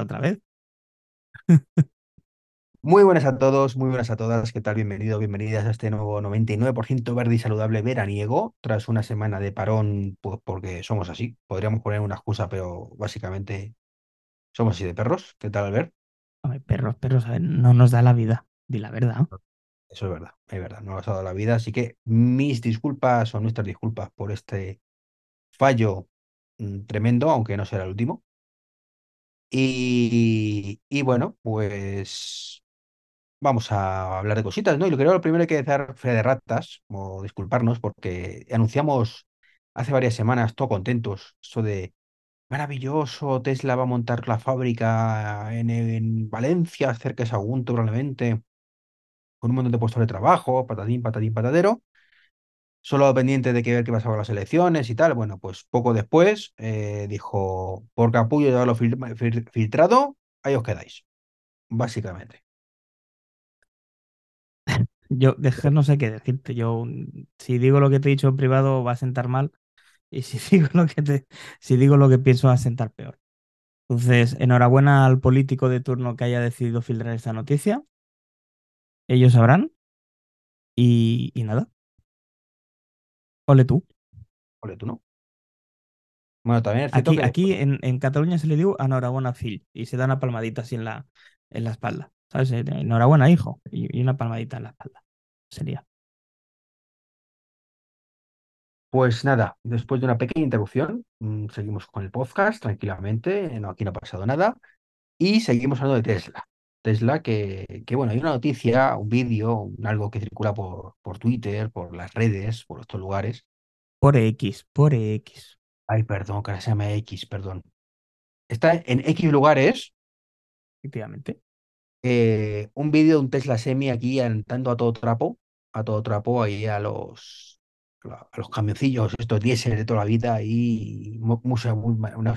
otra vez. Muy buenas a todos, muy buenas a todas. ¿Qué tal? Bienvenido, bienvenidas a este nuevo 99% verde y saludable veraniego. Tras una semana de parón, pues porque somos así. Podríamos poner una excusa, pero básicamente somos así de perros. ¿Qué tal, Albert? A ver, perros, perros, a ver, no nos da la vida. Di la verdad. Eso es verdad, es verdad, no nos ha dado la vida. Así que mis disculpas o nuestras disculpas por este fallo mm, tremendo, aunque no será el último. Y, y bueno, pues vamos a hablar de cositas, ¿no? Y lo que creo lo primero hay que hacer fe de ratas, o disculparnos, porque anunciamos hace varias semanas, todo contentos, eso de maravilloso, Tesla va a montar la fábrica en, en Valencia, cerca de Sagunto probablemente, con un montón de puestos de trabajo, patatín, patatín, patadero. Solo pendiente de que ver qué pasaba con las elecciones y tal. Bueno, pues poco después eh, dijo, por capullo fil- fil- filtrado, ahí os quedáis, básicamente. Yo, no sé qué decirte. Yo, mm, si digo lo que te he dicho en privado, va a sentar mal. Y si digo lo que te, si digo lo que pienso, va a sentar peor. Entonces, enhorabuena al político de turno que haya decidido filtrar esta noticia. Ellos sabrán. Y nada. Ole tú. Ole, tú no. Bueno, también es Aquí, que aquí en, en Cataluña se le dio enhorabuena Phil y se da una palmadita así en la, en la espalda. ¿Sabes? Eh, Enhorabuena, hijo. Y, y una palmadita en la espalda. Sería. Pues nada, después de una pequeña interrupción, mm, seguimos con el podcast tranquilamente, no, aquí no ha pasado nada, y seguimos hablando de Tesla. Tesla, que, que bueno, hay una noticia, un vídeo, un- algo que circula por, por Twitter, por las redes, por estos lugares. Por X, por X. Ay, perdón, que ahora se llama X, perdón. Está en X lugares Efectivamente. eh, un vídeo de un Tesla Semi aquí alentando a todo trapo, a todo trapo ahí a los, a los camioncillos, estos diésel de toda la vida, ahí unos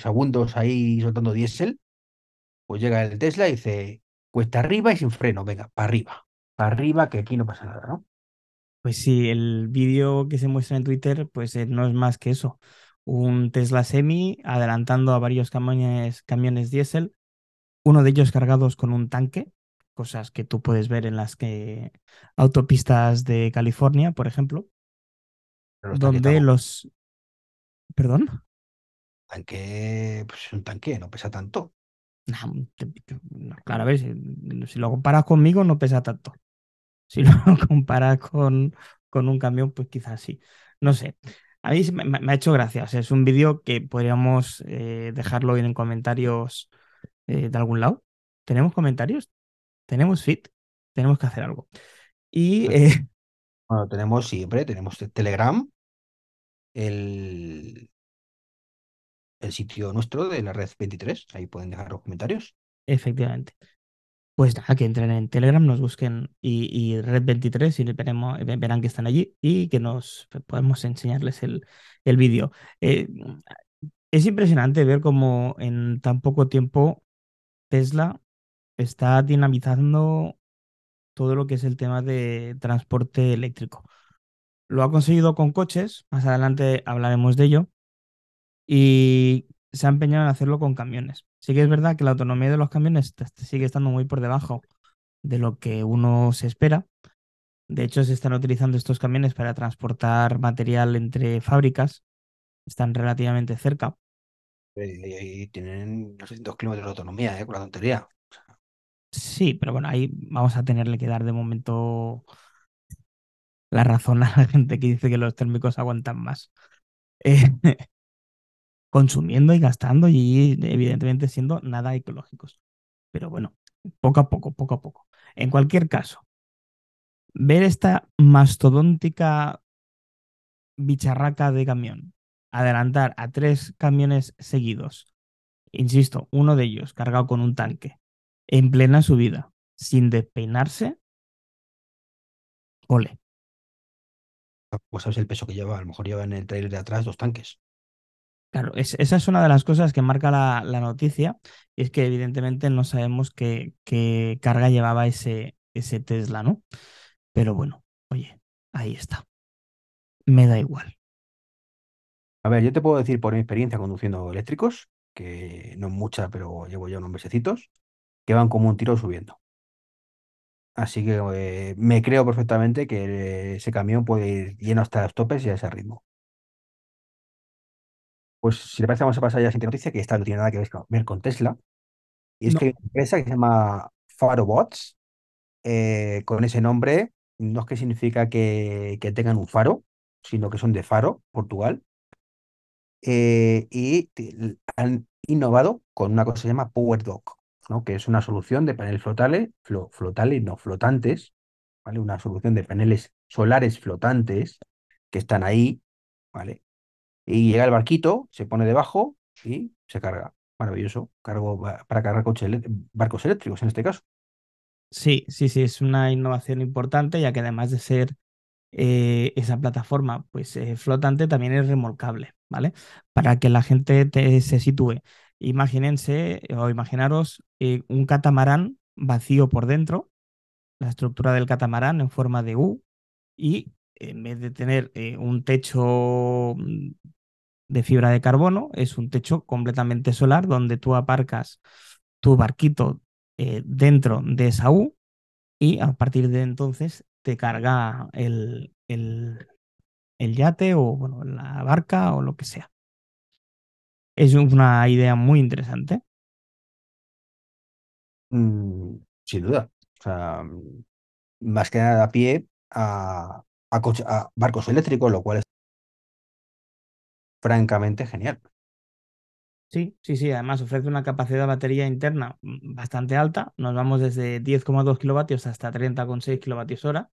segundos ahí soltando diésel. Pues llega el Tesla y dice, cuesta arriba y sin freno, venga, para arriba, para arriba, que aquí no pasa nada, ¿no? Pues sí, el vídeo que se muestra en Twitter, pues eh, no es más que eso. Un Tesla Semi adelantando a varios camiones, camiones diésel, uno de ellos cargados con un tanque, cosas que tú puedes ver en las que autopistas de California, por ejemplo, los donde los... Perdón. tanque, pues es un tanque, no pesa tanto. Te- no, claro, a ver, si, si lo comparas conmigo no pesa tanto. Si lo comparas con, con un camión, pues quizás sí. No sé. A mí me, me- ha hecho gracia. O sea, es un vídeo que podríamos eh, dejarlo en comentarios eh, de algún lado. ¿Tenemos comentarios? ¿Tenemos feed? Tenemos que hacer algo. Y eh, Bueno, tenemos siempre, tenemos Telegram, el, el sitio nuestro de la red 23, ahí pueden dejar los comentarios. efectivamente. Pues nada, que entren en Telegram, nos busquen y, y Red23 y veremos, ve- verán que están allí y que nos podemos enseñarles el, el vídeo. Eh, es impresionante ver cómo en tan poco tiempo Tesla está dinamizando todo lo que es el tema de transporte eléctrico. Lo ha conseguido con coches, más adelante hablaremos de ello, y se ha empeñado en hacerlo con camiones. Sí que es verdad que la autonomía de los camiones sigue estando muy por debajo de lo que uno se espera. De hecho, se están utilizando estos camiones para transportar material entre fábricas. Están relativamente cerca. Y tienen, no sé, dos kilómetros de autonomía, ¿eh? Con la tontería. Sí, pero bueno, ahí vamos a tenerle que dar de momento la razón a la gente que dice que los térmicos aguantan más. Eh, consumiendo y gastando y evidentemente siendo nada ecológicos. Pero bueno, poco a poco, poco a poco. En cualquier caso, ver esta mastodóntica bicharraca de camión adelantar a tres camiones seguidos, insisto, uno de ellos cargado con un tanque, en plena subida, sin despeinarse, ole. Pues sabes el peso que lleva, a lo mejor lleva en el trailer de atrás dos tanques. Claro, es- esa es una de las cosas que marca la, noticia, y es que evidentemente no sabemos qué, carga llevaba ese, Tesla, ¿no? Pero bueno, oye, ahí está. Me da igual. A ver, yo te puedo decir por mi experiencia conduciendo eléctricos que no mucha, pero llevo ya unos mesecitos, que van como un tiro subiendo. Así que eh, me creo perfectamente que ese camión puede ir lleno hasta los topes y a ese ritmo. Pues si le parece, vamos a pasar ya a la siguiente noticia, que esta no tiene nada que ver con, ver con Tesla. Y es que hay una empresa que se llama Farobots, eh, con ese nombre, no es que significa que, que tengan un faro, sino que son de Faro, Portugal. eh, y han innovado con una cosa que se llama PowerDock, ¿no? Que es una solución de paneles flotales, flo- flotales, no flotantes, ¿vale? Una solución de paneles solares flotantes que están ahí, ¿vale? Y llega el barquito, se pone debajo y se carga. Maravilloso. Cargo para cargar coches, barcos eléctricos en este caso. sí, sí, sí, es una innovación importante, ya que además de ser eh, esa plataforma pues eh, flotante también es remolcable, ¿vale? Para que la gente te- se sitúe. Imagínense o imaginaros eh, un catamarán vacío por dentro, la estructura del catamarán en forma de U y en vez de tener un techo mm, de fibra de carbono, es un techo completamente solar donde tú aparcas tu barquito eh, dentro de esa U y a partir de entonces te carga el, el, el yate o bueno, la barca o lo que sea. Es una idea muy interesante. Mm, sin duda. O sea, mm, más que nada a pie a, a, barcos eléctricos, lo cual es francamente genial. Sí, sí, sí. Además ofrece una capacidad de batería interna mm, bastante alta. Nos vamos desde 10,2 kilovatios hasta 30,6 kilovatios hora.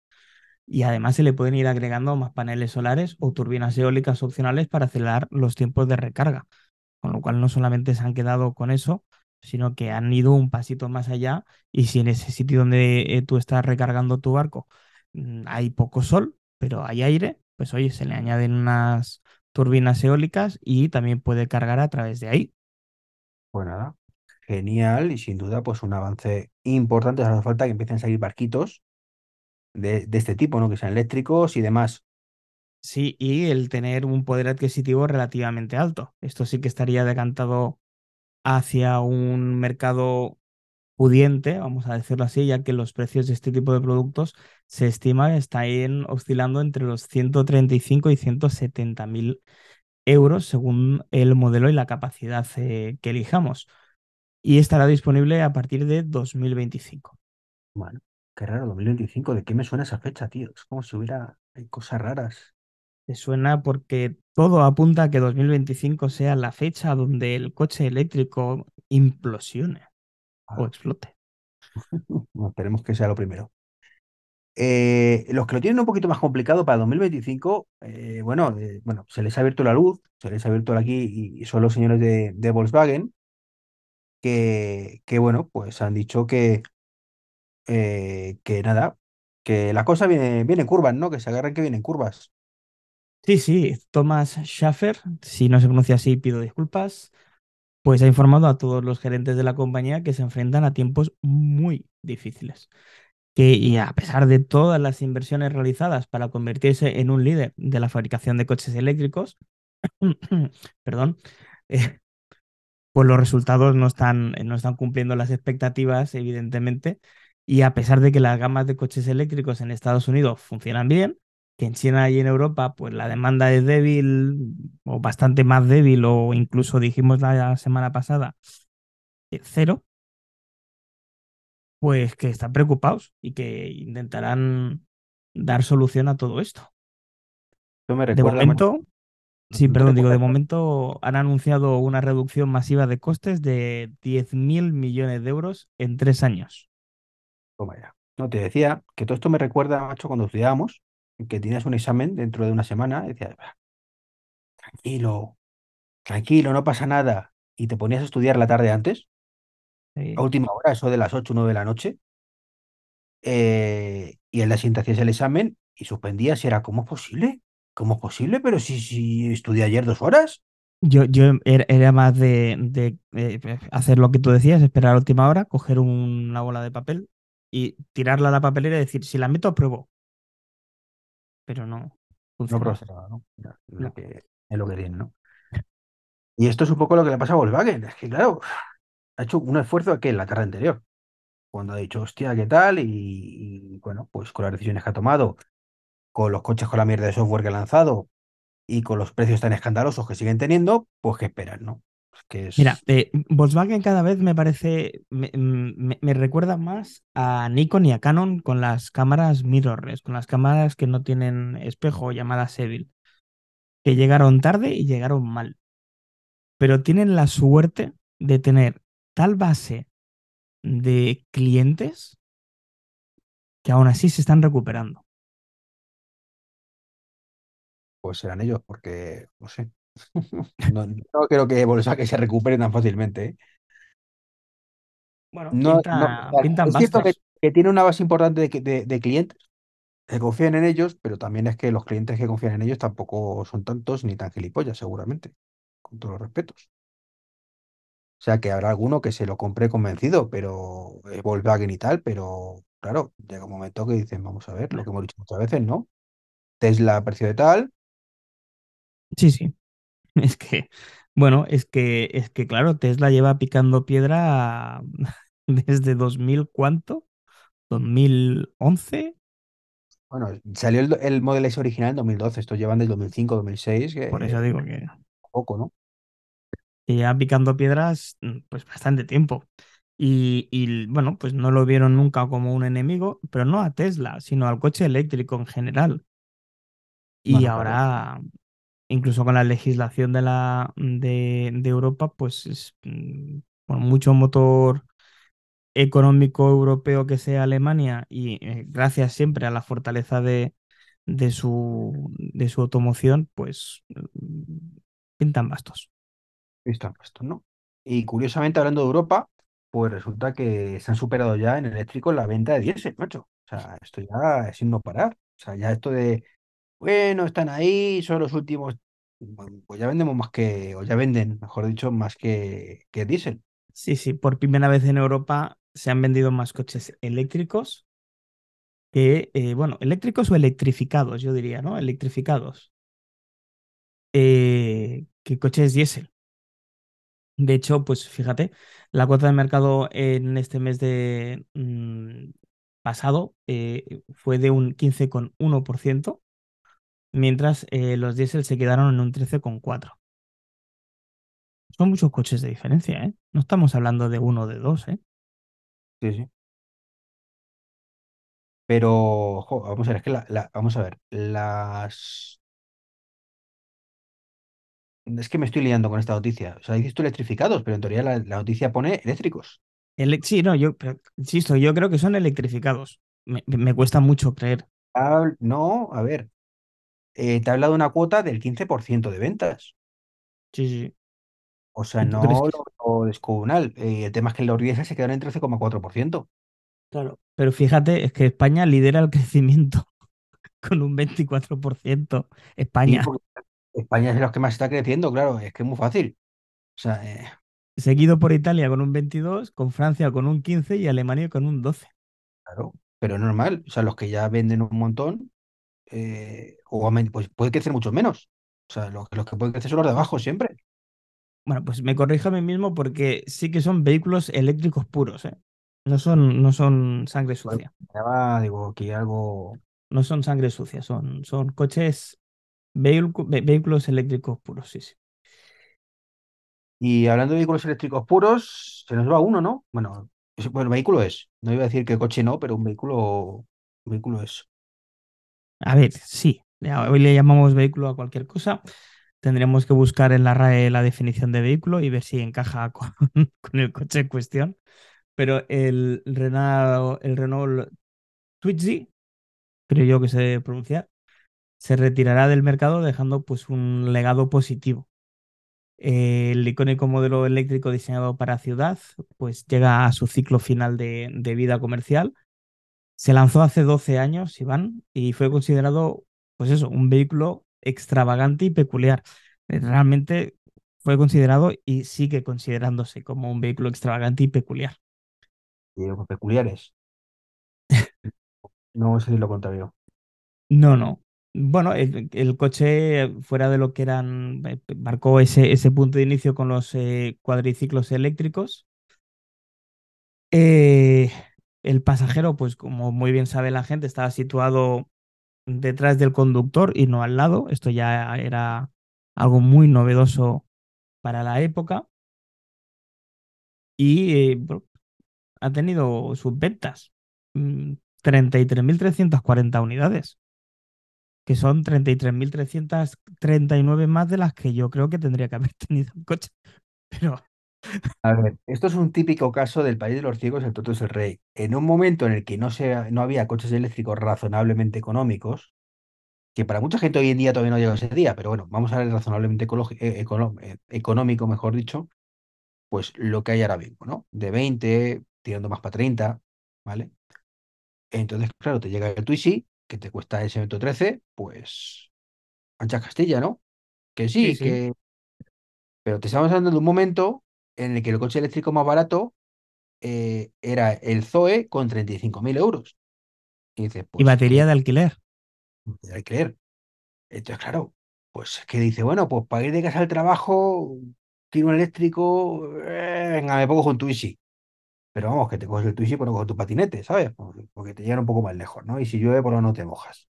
Y además se le pueden ir agregando más paneles solares o turbinas eólicas opcionales para acelerar los tiempos de recarga. Con lo cual no solamente se han quedado con eso, sino que han ido un pasito más allá y si en ese sitio donde eh, tú estás recargando tu barco mm, hay poco sol, pero hay aire, pues oye, se le añaden unas turbinas eólicas y también puede cargar a través de ahí. Pues nada, genial y sin duda pues un avance importante. Hace falta que empiecen a salir barquitos de, de este tipo, ¿no? Que sean eléctricos y demás. Sí, y el tener un poder adquisitivo relativamente alto. Esto sí que estaría decantado hacia un mercado pudiente, vamos a decirlo así, ya que los precios de este tipo de productos se estima están oscilando entre los 135 y 170 mil euros según el modelo y la capacidad eh, que elijamos. Y estará disponible a partir de 2025. Bueno, qué raro, 2025, ¿de qué me suena esa fecha, tío? Es como si hubiera hay cosas raras. Te suena porque todo apunta a que 2025 sea la fecha donde el coche eléctrico implosione o explote. esperemos que sea lo primero. Eh, los que lo tienen un poquito más complicado para 2025, eh, bueno, eh, bueno, se les ha abierto la luz, se les ha abierto aquí y, y son los señores de, de Volkswagen que, que, bueno, pues han dicho que, eh, que nada, que la cosa viene, viene en curvas, ¿no? Que se agarran que vienen curvas. Sí, sí, Thomas Schaffer, si no se pronuncia así, pido disculpas, pues ha informado a todos los gerentes de la compañía que se enfrentan a tiempos muy difíciles. Que, y a pesar de todas las inversiones realizadas para convertirse en un líder de la fabricación de coches eléctricos, perdón, eh, pues los resultados no están, no están cumpliendo las expectativas, evidentemente. Y a pesar de que las gamas de coches eléctricos en Estados Unidos funcionan bien, que en China y en Europa, pues la demanda es débil o bastante más débil, o incluso dijimos la semana pasada, cero, pues que están preocupados y que intentarán dar solución a todo esto. Me De momento, sí, ¿no te perdón, digo, de momento han anunciado una reducción masiva de costes de 10.000 millones de euros en tres años. Toma ya. No, te decía que todo esto me recuerda, macho, cuando estudiábamos, que tenías un examen dentro de una semana, y decías, "Ah, tranquilo, tranquilo, no pasa nada. Y te ponías a estudiar la tarde antes, a última hora, eso de las 8 o 9 de la noche, eh, y en la siguiente hacías el examen y suspendías y era, ¿cómo es posible? ¿Cómo es posible? Pero si, si estudié ayer dos horas. Yo, yo era, era más de, de, eh, hacer lo que tú decías, esperar a última hora, coger una bola de papel y tirarla a la papelera y decir, si la meto, apruebo. Pero no No funcionaba. procesaba, ¿no? Es lo No. que, es lo que tiene, ¿no? Y esto es un poco lo que le pasa a Volkswagen. Es que, claro, ha hecho un esfuerzo aquí en la carrera anterior, cuando ha dicho, hostia, ¿qué tal? Y, y, bueno, pues con las decisiones que ha tomado, con los coches con la mierda de software que ha lanzado y con los precios tan escandalosos que siguen teniendo, pues qué esperan, ¿no? Es que Mira, eh, Volkswagen cada vez me parece, me, me- me recuerda más a Nikon y a Canon con las cámaras mirrorless, con las cámaras que no tienen espejo, llamadas Evil, que llegaron tarde y llegaron mal, pero tienen la suerte de tener tal base de clientes que aún así se están recuperando. pues serán ellos, porque, no sé, no, no creo que Volkswagen se recupere tan fácilmente, ¿eh? Bueno, No, no, pinta, sea, pintan es cierto que, que tiene una base importante de- de clientes que confían en ellos, pero también es que los clientes que confían en ellos tampoco son tantos ni tan gilipollas, seguramente, con todos los respetos. O sea, que habrá alguno que se lo compre convencido, pero eh, Volkswagen y tal, pero claro, llega un momento que dicen, vamos a ver, lo que hemos dicho muchas veces, ¿no? Tesla a precio de tal, Sí, sí. Es que, bueno, es que, es que claro, Tesla lleva picando piedra desde 2000, ¿cuánto? 2011, bueno, salió el, el Model S original en 2012, estos llevan del 2005, 2006, por eso que digo que, poco, ¿no? que lleva picando piedras mm, pues bastante tiempo. Y, y, bueno, pues no lo vieron nunca como un enemigo, pero no a Tesla, sino al coche eléctrico en general. Y Bueno, claro, ahora, incluso con la legislación de la de, Europa, pues es, mm, por mucho motor económico europeo que sea Alemania y eh, gracias siempre a la fortaleza de, de su, de su automoción, pues mm, pintan bastos. visto esto, ¿no? Y curiosamente, hablando de Europa, pues resulta que se han superado ya en eléctrico la venta de diésel, macho. O sea, esto ya es sin no parar. O sea, ya esto de Bueno, están ahí, son los últimos. Pues ya vendemos más que, o ya venden, mejor dicho, más que, que diésel. Sí, sí, por primera vez en Europa se han vendido más coches eléctricos que, eh, bueno, eléctricos o electrificados, yo diría, ¿no? Electrificados, eh, que coches diésel. De hecho, pues fíjate, la cuota de mercado en este mes de mm, pasado eh, fue de un 15,1%, mientras eh, los diésel se quedaron en un 13,4%. Son muchos coches de diferencia, ¿eh? No estamos hablando de uno o de dos, ¿eh? Sí, sí. Pero, jo, vamos a ver, es que la, la- vamos a ver, las... Es que me estoy liando con esta noticia. O sea, dices tú electrificados, pero en teoría la, la noticia pone eléctricos. Ele- sí, no, yo pero, insisto, yo creo que son electrificados. Me, me cuesta mucho creer. No, a ver, eh, te ha hablado de una cuota del 15% de ventas. Sí, sí. O sea, ¿Y tú crees no lo, lo descomunal. Eh, el tema es que los diésel se quedaron en 13,4%. Claro. Pero fíjate, es que España lidera el crecimiento con un 24%. Sí, España. España es de los que más está creciendo, claro, es que es muy fácil. O sea, eh, Seguido por Italia con un 22, con Francia con un 15 y Alemania con un 12. claro, pero es normal. O sea, los que ya venden un montón, eh, o pues puede crecer mucho menos. O sea, los, los que pueden crecer son los de abajo siempre. Bueno, pues me corrijo a mí mismo porque sí que son vehículos eléctricos puros, ¿eh? No son, no son sangre sucia. digo, aquí algo. No son sangre sucia, son, son coches, vehículos eléctricos puros, sí, sí. Y hablando de vehículos eléctricos puros, se nos va uno, ¿no? Bueno, bueno, vehículo es. No iba a decir que coche no, pero un vehículo, un vehículo es. A ver, sí, hoy le llamamos vehículo a cualquier cosa. Tendremos que buscar en la RAE la definición de vehículo y ver si encaja con, el coche en cuestión. Pero el Renault, el Twizy, creo yo que se debe pronunciar, se retirará del mercado dejando pues un legado positivo. El icónico modelo eléctrico diseñado para ciudad pues llega a su ciclo final de vida comercial Se lanzó hace 12 años, Iván, y fue considerado, pues eso, un vehículo extravagante y peculiar. Eh, Realmente fue considerado y sigue considerándose como un vehículo extravagante y peculiar. Y digo, peculiares. No si lo contrario. No, no. Bueno, el, el coche, fuera de lo que eran, eh, marcó ese, ese punto de inicio con los eh, cuadriciclos eléctricos. Eh, el pasajero, pues como muy bien sabe la gente, estaba situado detrás del conductor y no al lado. Esto ya era algo muy novedoso para la época. Y eh, ha tenido sus ventas. mm, 33.340 unidades, que son 33.339 más de las que yo creo que tendría que haber tenido el coche. Pero A ver, esto es un típico caso del país de los ciegos, el toto es el rey. En un momento en el que no, se, no había coches eléctricos razonablemente económicos, que para mucha gente hoy en día todavía no llega ese día, pero bueno, vamos a ver razonablemente eh, eh, económico, mejor dicho, pues lo que hay ahora mismo, ¿no? De 20, tirando más para 30, ¿vale? Entonces, claro, te llega el Twizy, que te cuesta ese 113, pues ancha Castilla, ¿no? Que sí, sí, sí. que... Pero te estamos hablando de un momento en el que el coche eléctrico más barato eh, era el Zoe con 35.000 euros. Y dices, Y pues batería que de alquiler. que creer. Entonces, claro, pues que dice, bueno, pues para ir de casa al trabajo, tiro un eléctrico, eh, venga, me pongo con Twizy. Pero vamos, que te coges el Twizy, pero con tu patinete, ¿sabes? Porque, te llegan un poco más lejos, ¿no? Y si llueve, por lo menos no te mojas.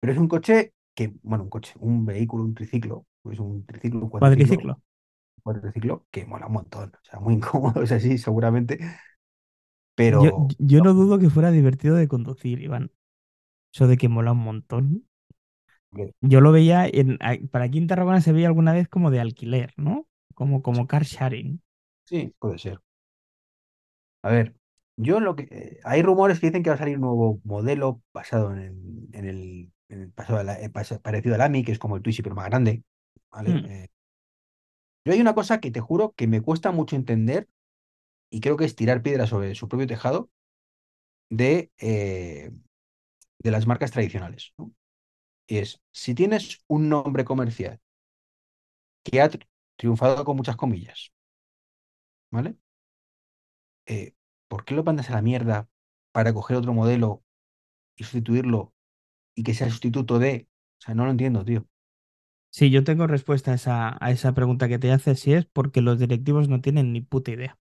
Pero es un coche que, bueno, un coche, un vehículo, un triciclo, pues un triciclo, un cuatriciclo, Cuadriciclo. cuatriciclo que mola un montón. O sea, muy incómodo, es así, seguramente, Yo, pero yo no dudo que fuera divertido de conducir, Iván. Eso de que mola un montón. Yo lo veía en, para aquí en Tarragona se veía alguna vez como de alquiler, ¿no? Como, como car sharing. sí, puede ser. A ver, yo lo que... eh, hay rumores que dicen que va a salir un nuevo modelo basado en el, en el, en el pasado la- eh, parecido al AMI, que es como el Twizy, pero más grande, ¿vale? Hmm. Eh, yo hay una cosa que te juro que me cuesta mucho entender y creo que es tirar piedras sobre su propio tejado de, eh, de las marcas tradicionales. Y es, si tienes un nombre comercial que ha tri- triunfado con muchas comillas, ¿vale? Eh, ¿por qué lo mandas a la mierda para coger otro modelo y sustituirlo y que sea sustituto de... O sea, no lo entiendo, tío. Sí, yo tengo respuesta a esa, a esa pregunta que te haces, si es porque los directivos no tienen ni puta idea.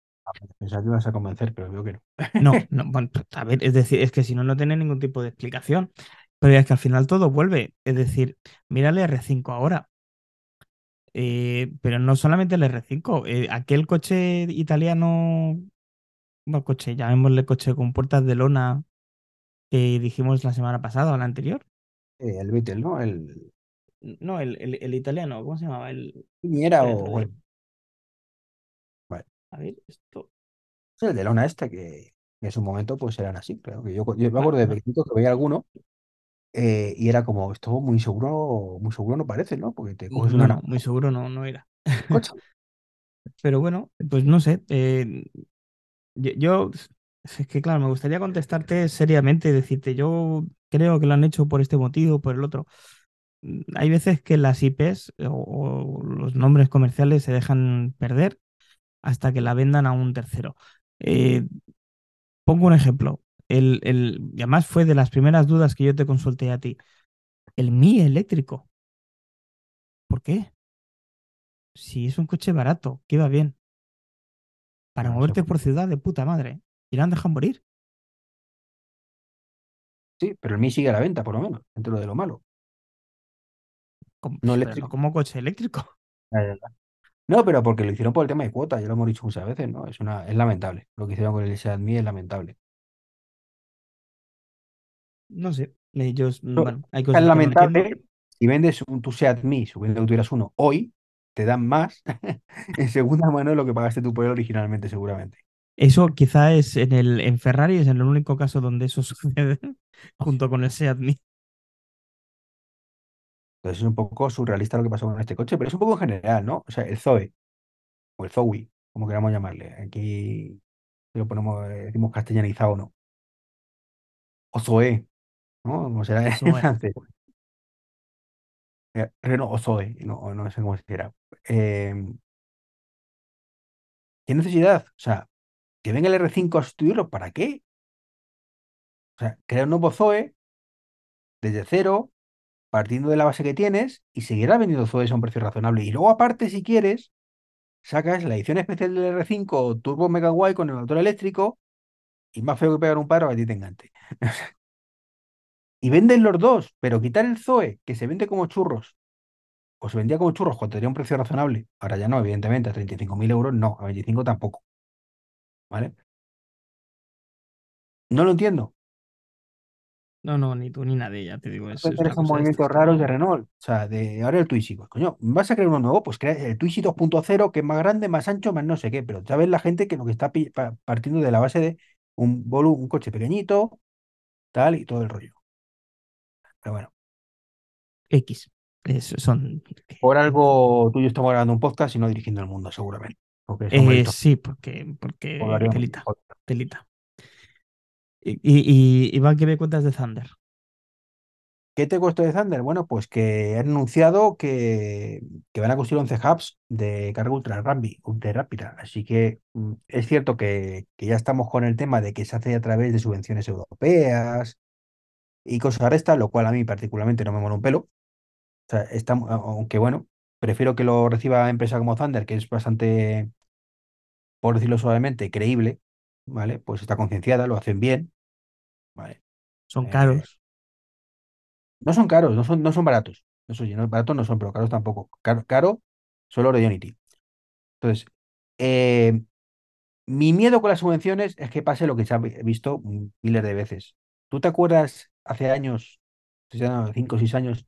Pensaba que ibas a convencer, pero veo que no. No, no, bueno, pues, a ver, es decir, es que si no, no tiene ningún tipo de explicación. Pero es que al final todo vuelve. Es decir, mira el R5 ahora. Eh, pero no solamente el R5, eh, aquel coche italiano, bueno, coche, llamémosle coche con puertas de lona que dijimos la semana pasada o la anterior. Eh, el Beetle, ¿no? El No, el, el, el italiano, ¿cómo se llamaba? El, te o... digo. vale. A ver, esto. Es el de Lona este que en su momento pues eran así. Pero que yo, yo me acuerdo de pequeñito que veía alguno eh, y era como, esto muy seguro, muy seguro no parece, ¿no? Porque te coges no, una no, muy seguro no, no era. Pero bueno, pues no sé. eh, yo, yo- es que claro, me gustaría contestarte seriamente y decirte, yo creo que lo han hecho por este motivo, por el otro. Hay veces que las IPs o, o los nombres comerciales se dejan perder hasta que la vendan a un tercero. Eh, pongo un ejemplo. El, el, y además fue de las primeras dudas que yo te consulté a ti. El Mi eléctrico. ¿Por qué? Si es un coche barato, que va bien. Para moverte por ciudad de puta madre. Y la han dejado morir. Sí, pero el Mi sigue a la venta, por lo menos, dentro de lo malo. Como- No eléctrico. como coche eléctrico. No, pero porque lo hicieron por el tema de cuotas, ya lo hemos dicho muchas veces, ¿no? Es una, es lamentable. Lo que hicieron con el Seat Mii es lamentable. No sé. Ellos, bueno, hay Es cosas no entiendo. lamentable, si vendes un tu Seat Mii, suponiendo que tuvieras uno hoy, te dan más en segunda mano de lo que pagaste tú por él originalmente, seguramente. Eso quizá es en el en Ferrari, es el único caso donde eso sucede junto con el Seat Mii. Entonces es un poco surrealista lo que pasó con este coche, pero es un poco en general, ¿no? O sea, el Zoe, o el Zoe, como queramos llamarle. Aquí lo ponemos, eh, decimos castellanizado o no. O Zoe, ¿no? Como será en francés. Eh, Renault o Zoe, no, no sé cómo se dirá. Eh, ¿qué necesidad? O sea, que venga el R5 a sustituirlo, ¿para qué? O sea, crear un nuevo Zoe desde cero partiendo de la base que tienes y seguirá vendiendo Zoes a un precio razonable. Y luego, aparte, si quieres, sacas la edición especial del R5 Turbo Mega Guay con el motor eléctrico y más feo que pegar un paro a ti te y venden los dos, pero quitar el Zoe, que se vende como churros, o se vendía como churros cuando tenía un precio razonable, ahora ya no, evidentemente, a 35.000 euros no, a 25 tampoco. ¿Vale? No lo entiendo. No, no, ni tú ni nadie, ya te digo, es, es movimientos raros de Renault. O sea, de ahora el Twizy. Pues coño, vas a crear uno nuevo, pues crea el Twizy 2.0, que es más grande, más ancho, más no sé qué. Pero ya ves la gente que lo que está partiendo de la base de un volu- un coche pequeñito, tal, y todo el rollo. Pero bueno, X. Es- son. por algo tú y yo estamos grabando un podcast y no dirigiendo el mundo, seguramente. Porque Eh, sí, porque, porque telita, telita. Y, y, y Iván, ¿qué me cuentas de Thunder? ¿Qué te costó de Thunder? Bueno, pues que han anunciado que, van a construir 11 hubs de carga ultra, rápida. Así que mm, es cierto que, ya estamos con el tema de que se hace a través de subvenciones europeas y cosas de estas, lo cual a mí particularmente no me mola un pelo. O sea, está, aunque bueno, prefiero que lo reciba empresa como Thunder, que es bastante, por decirlo suavemente, creíble, ¿vale? Pues está concienciada, lo hacen bien, ¿vale? Son Eh, caros. No son caros, no son, no son baratos. No, baratos no son, pero caros tampoco. Caro, caro solo Unity. Entonces, eh, mi miedo con las subvenciones es que pase lo que se ha vi- visto miles de veces. ¿Tú te acuerdas hace años, 5 o 6 años,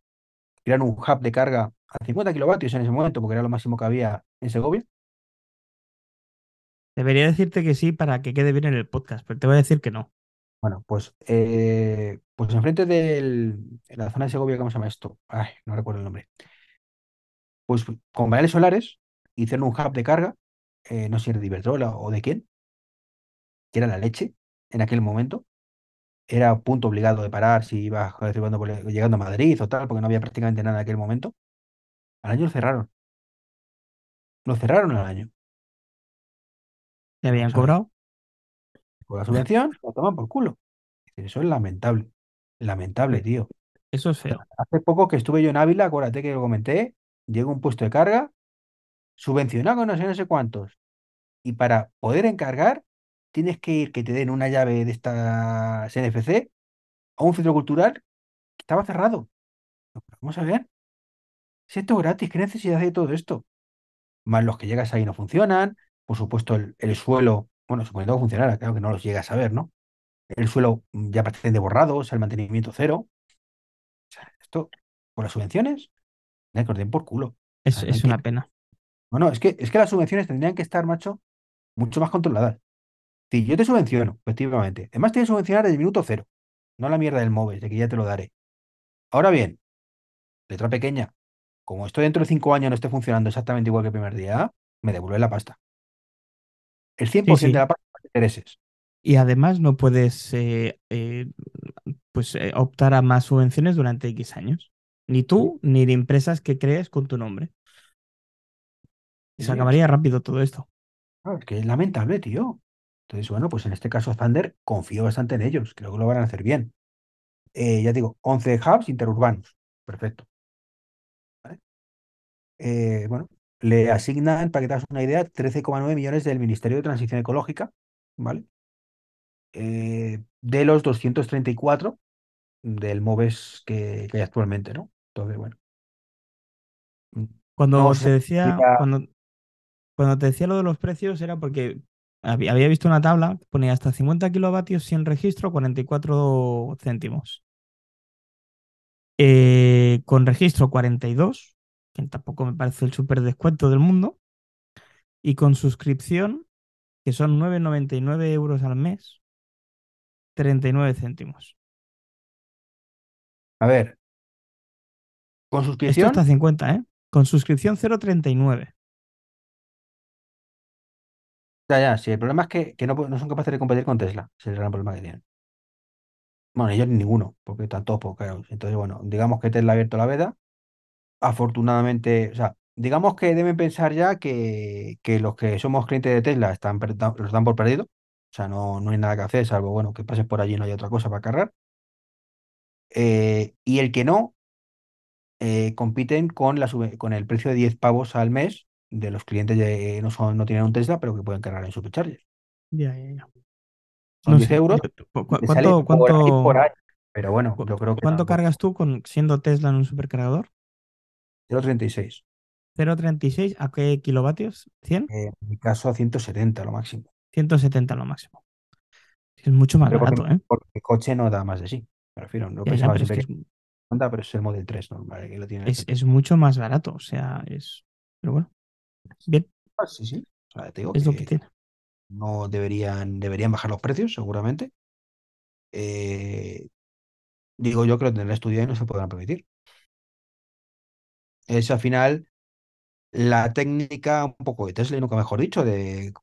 crearon un hub de carga a 50 kilovatios en ese momento, porque era lo máximo que había en Segovia? Debería decirte que sí para que quede bien en el podcast, pero te voy a decir que no. Bueno, pues, eh, pues enfrente de la zona de Segovia, ¿cómo se llama esto? Ay, no recuerdo el nombre. Pues con paneles solares hicieron un hub de carga, eh, no sé si era de Iberdrola o de quién, que era la leche en aquel momento. Era punto obligado de parar si ibas llegando a Madrid o tal, porque no había prácticamente nada en aquel momento. Al año lo cerraron. Lo cerraron al año. ¿Te habían cobrado? Con la subvención, lo toman por culo. Eso es lamentable. Lamentable, tío. Eso es feo. hace poco que estuve yo en Ávila, acuérdate que lo comenté, llega un puesto de carga subvencionado con no sé, no sé cuántos. Y para poder encargar, tienes que ir que te den una llave de esta NFC a un centro cultural que estaba cerrado. Vamos a ver. Si esto es gratis, ¿qué necesidad hay de todo esto? Más los que llegas ahí no funcionan. Por supuesto, el, el suelo, bueno, suponiendo que funcionara, claro que no los llegas a ver, ¿no? El suelo mm, ya prácticamente borrado, o sea, el mantenimiento cero. O sea, esto, por las subvenciones, me acordé por culo. O Es, sea, no es una pena. Bueno, es que, es que las subvenciones tendrían que estar, macho, mucho más controladas. Si yo te subvenciono, efectivamente. Además, te voy a subvencionar desde el minuto cero, no la mierda del móvil, de que ya te lo daré. Ahora bien, letra pequeña, como esto dentro de cinco años no esté funcionando exactamente igual que el primer día, me devuelve la pasta. El Sí, 100% de sí. la pasta para intereses. Y además no puedes eh, eh, pues, eh, optar a más subvenciones durante X años. Ni tú, ni de empresas que crees con tu nombre. Y se acabaría rápido todo esto. claro, es que es lamentable, tío. Entonces, bueno, pues en este caso Thunder confío bastante en ellos, creo que lo van a hacer bien. Ya digo, 11 hubs interurbanos. Perfecto. ¿vale? Bueno, le asignan, para que te hagas una idea, 13,9 millones del Ministerio de Transición Ecológica, ¿vale? Eh, de los 234 del MOVES que, que hay actualmente, ¿no? Entonces, bueno, no Cuando te sé. decía, cuando, cuando te decía lo de los precios era porque había, había visto una tabla que ponía hasta 50 kilovatios sin registro, 44 céntimos. Eh, con registro 42, que tampoco me parece el súper descuento del mundo. Y con suscripción, que son 9,99 euros al mes, 39 céntimos. a ver, con Esto está a suscripción, 50, ¿eh? Con suscripción 0,39. ya, ya, sí, el problema es que, que no, son capaces de competir con Tesla, ese es el gran problema que tienen. Bueno, ellos ni ninguno, porque están todos por caros. Entonces, bueno, digamos que Tesla ha abierto la veda. Afortunadamente, o sea, digamos que deben pensar ya que, que los que somos clientes de Tesla están, los dan por perdido. O sea, no, no hay nada que hacer, salvo, bueno, que pases por allí y no hay otra cosa para cargar. Eh, y el que no, eh, compiten con, la sube- con el precio de 10 pavos al mes de los clientes que no, son, no tienen un Tesla, pero que pueden cargar en Supercharger. Ya, ya, ya. Son No 10 sé. euros yo- cu- ¿Cuánto, por ahí por. Pero bueno, yo creo que cuánto cargas tú con, siendo Tesla en un supercargador? 0,36. 0,36 a qué kilovatios? ¿100? Eh, en mi caso, a 170 lo máximo. 170 lo máximo. Es mucho más Pero porque, barato, ¿eh? porque el coche no da más de sí. Me refiero, no Ya, ya, pensaba pero es que que es, anda, pero es el Model 3 normal, que lo tiene es, mucho más barato. O sea, es. Pero bueno, bien, Ah, sí, sí. O sea, te digo es lo que que tiene. no deberían, deberían bajar los precios, seguramente. Eh, digo yo que lo tendrán estudiado y no se podrán permitir. Es al final la técnica un poco de Tesla, y nunca mejor dicho, de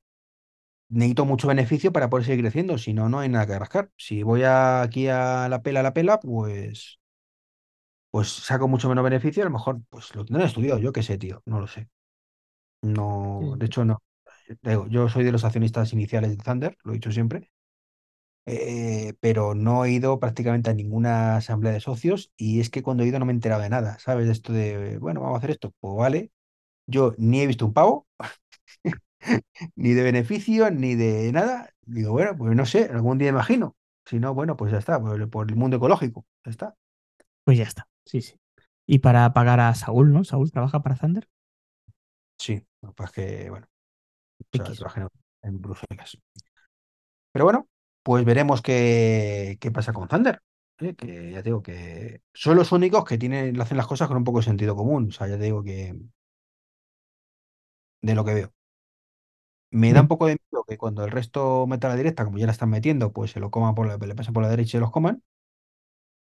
necesito mucho beneficio para poder seguir creciendo, si no, no hay nada que rascar. Si voy aquí a la pela, a la pela, pues, pues saco mucho menos beneficio, a lo mejor pues lo tendrán estudiado, yo qué sé, tío, no lo sé. No, de hecho, no. Yo soy de los accionistas iniciales de Thunder, lo he dicho siempre, eh, pero no he ido prácticamente a ninguna asamblea de socios y es que cuando he ido no me he enterado de nada, ¿sabes? De esto de, bueno, vamos a hacer esto, pues vale. Yo ni he visto un pavo, ni de beneficio, ni de nada. Digo, bueno, pues no sé, algún día imagino. Si no, bueno, pues ya está, por el, por el mundo ecológico, ya está. Pues ya está. Sí, sí. Y para pagar a Saúl, ¿no? Saúl trabaja para Thunder. Sí, lo que bueno, o sea, en en Bruselas. Pero bueno, pues veremos qué, qué pasa con Thunder. ¿eh? Que ya te digo que son los únicos que tienen, hacen las cosas con un poco de sentido común. O sea, ya te digo que de lo que veo. Me da un poco de miedo que cuando el resto meta la directa, como ya la están metiendo, pues se lo coman por la, le pasen por la derecha y los coman,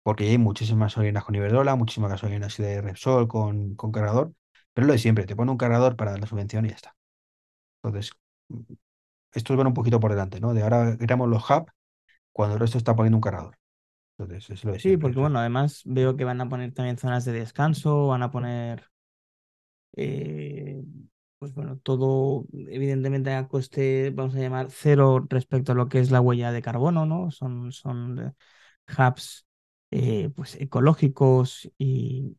porque hay muchísimas gasolinas con Iberdrola, muchísimas gasolinas de Repsol con, con cargador, pero lo de siempre, te pone un cargador para dar la subvención y ya está. Entonces, mm, estos van un poquito por delante, ¿no? De ahora creamos los hubs cuando el resto está poniendo un cargador. Entonces, es lo de Sí, siempre. porque bueno, además veo que van a poner también zonas de descanso, van a poner, eh, pues bueno, todo evidentemente a coste, vamos a llamar, cero respecto a lo que es la huella de carbono, ¿no? Son, son eh, hubs eh, pues ecológicos y,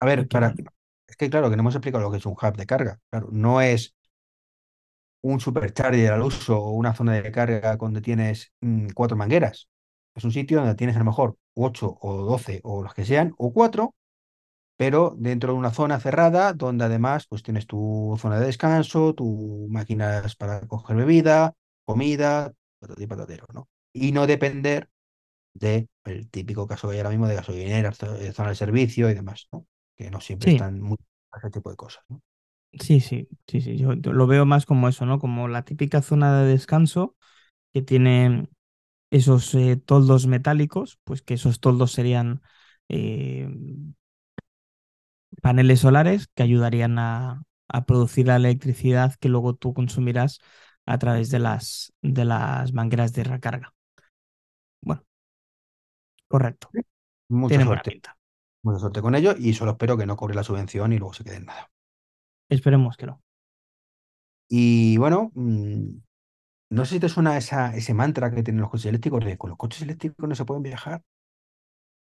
A ver, para... es que claro, que no hemos explicado lo que es un hub de carga. Claro, no es un supercharger al uso o una zona de carga donde tienes mm, cuatro mangueras. Es un sitio donde tienes a lo mejor ocho o doce o los que sean, o cuatro, pero dentro de una zona cerrada donde además pues tienes tu zona de descanso, tus máquinas para coger bebida, comida, patati patatero, ¿no? Y no depender del típico caso que hay ahora mismo de gasolineras, zo- zona de servicio y demás, ¿no? Que no siempre sí, están muy ese tipo de cosas, ¿no? Sí, sí, sí, sí, yo lo veo más como eso, ¿no? Como la típica zona de descanso que tiene esos eh, toldos metálicos, pues que esos toldos serían eh, paneles solares que ayudarían a, a producir la electricidad que luego tú consumirás a través de las, de las mangueras de recarga. Bueno, correcto. Mucha buena suerte, mucha suerte con ello y solo espero que no cobre la subvención y luego se quede en nada. Esperemos que no. Y bueno, mm, no sé si te suena esa, ese mantra que tienen los coches eléctricos de con los coches eléctricos no se pueden viajar,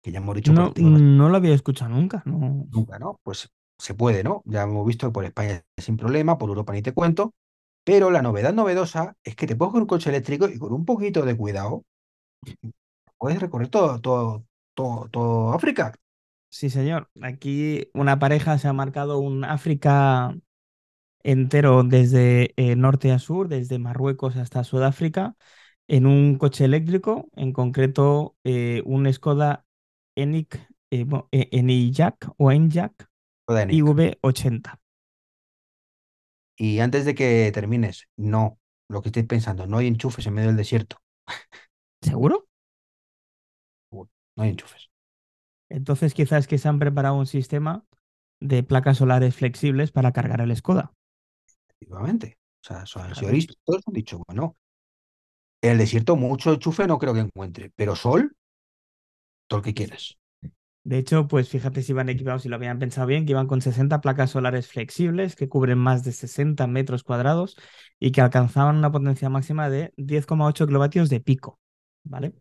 que ya hemos dicho No, pasiva, no lo había escuchado nunca. No. nunca, ¿no? Pues se puede, ¿no? Ya hemos visto que por España sin problema, por Europa ni te cuento, pero la novedad novedosa es que te puedes con un coche eléctrico y con un poquito de cuidado puedes recorrer todo, todo, todo, todo África. Sí, señor. Aquí una pareja se ha marcado un África entero desde eh, norte a sur, desde Marruecos hasta Sudáfrica, en un coche eléctrico, en concreto eh, un Skoda Enyaq, eh, bueno, eh, Enyaq o ENIC. IV80. Y antes de que termines, no, lo que estoy pensando, no hay enchufes en medio del desierto. ¿Seguro? No hay enchufes. Entonces quizás que se han preparado un sistema de placas solares flexibles para cargar el Skoda. Efectivamente. O sea, son, han sido Claro. listos, todos han dicho, bueno, en el desierto mucho enchufe no creo que encuentre, pero sol, todo el que quieras. De hecho, pues fíjate si van equipados, si lo habían pensado bien, que iban con 60 placas solares flexibles que cubren más de 60 metros cuadrados y que alcanzaban una potencia máxima de 10,8 kilovatios de pico, ¿vale?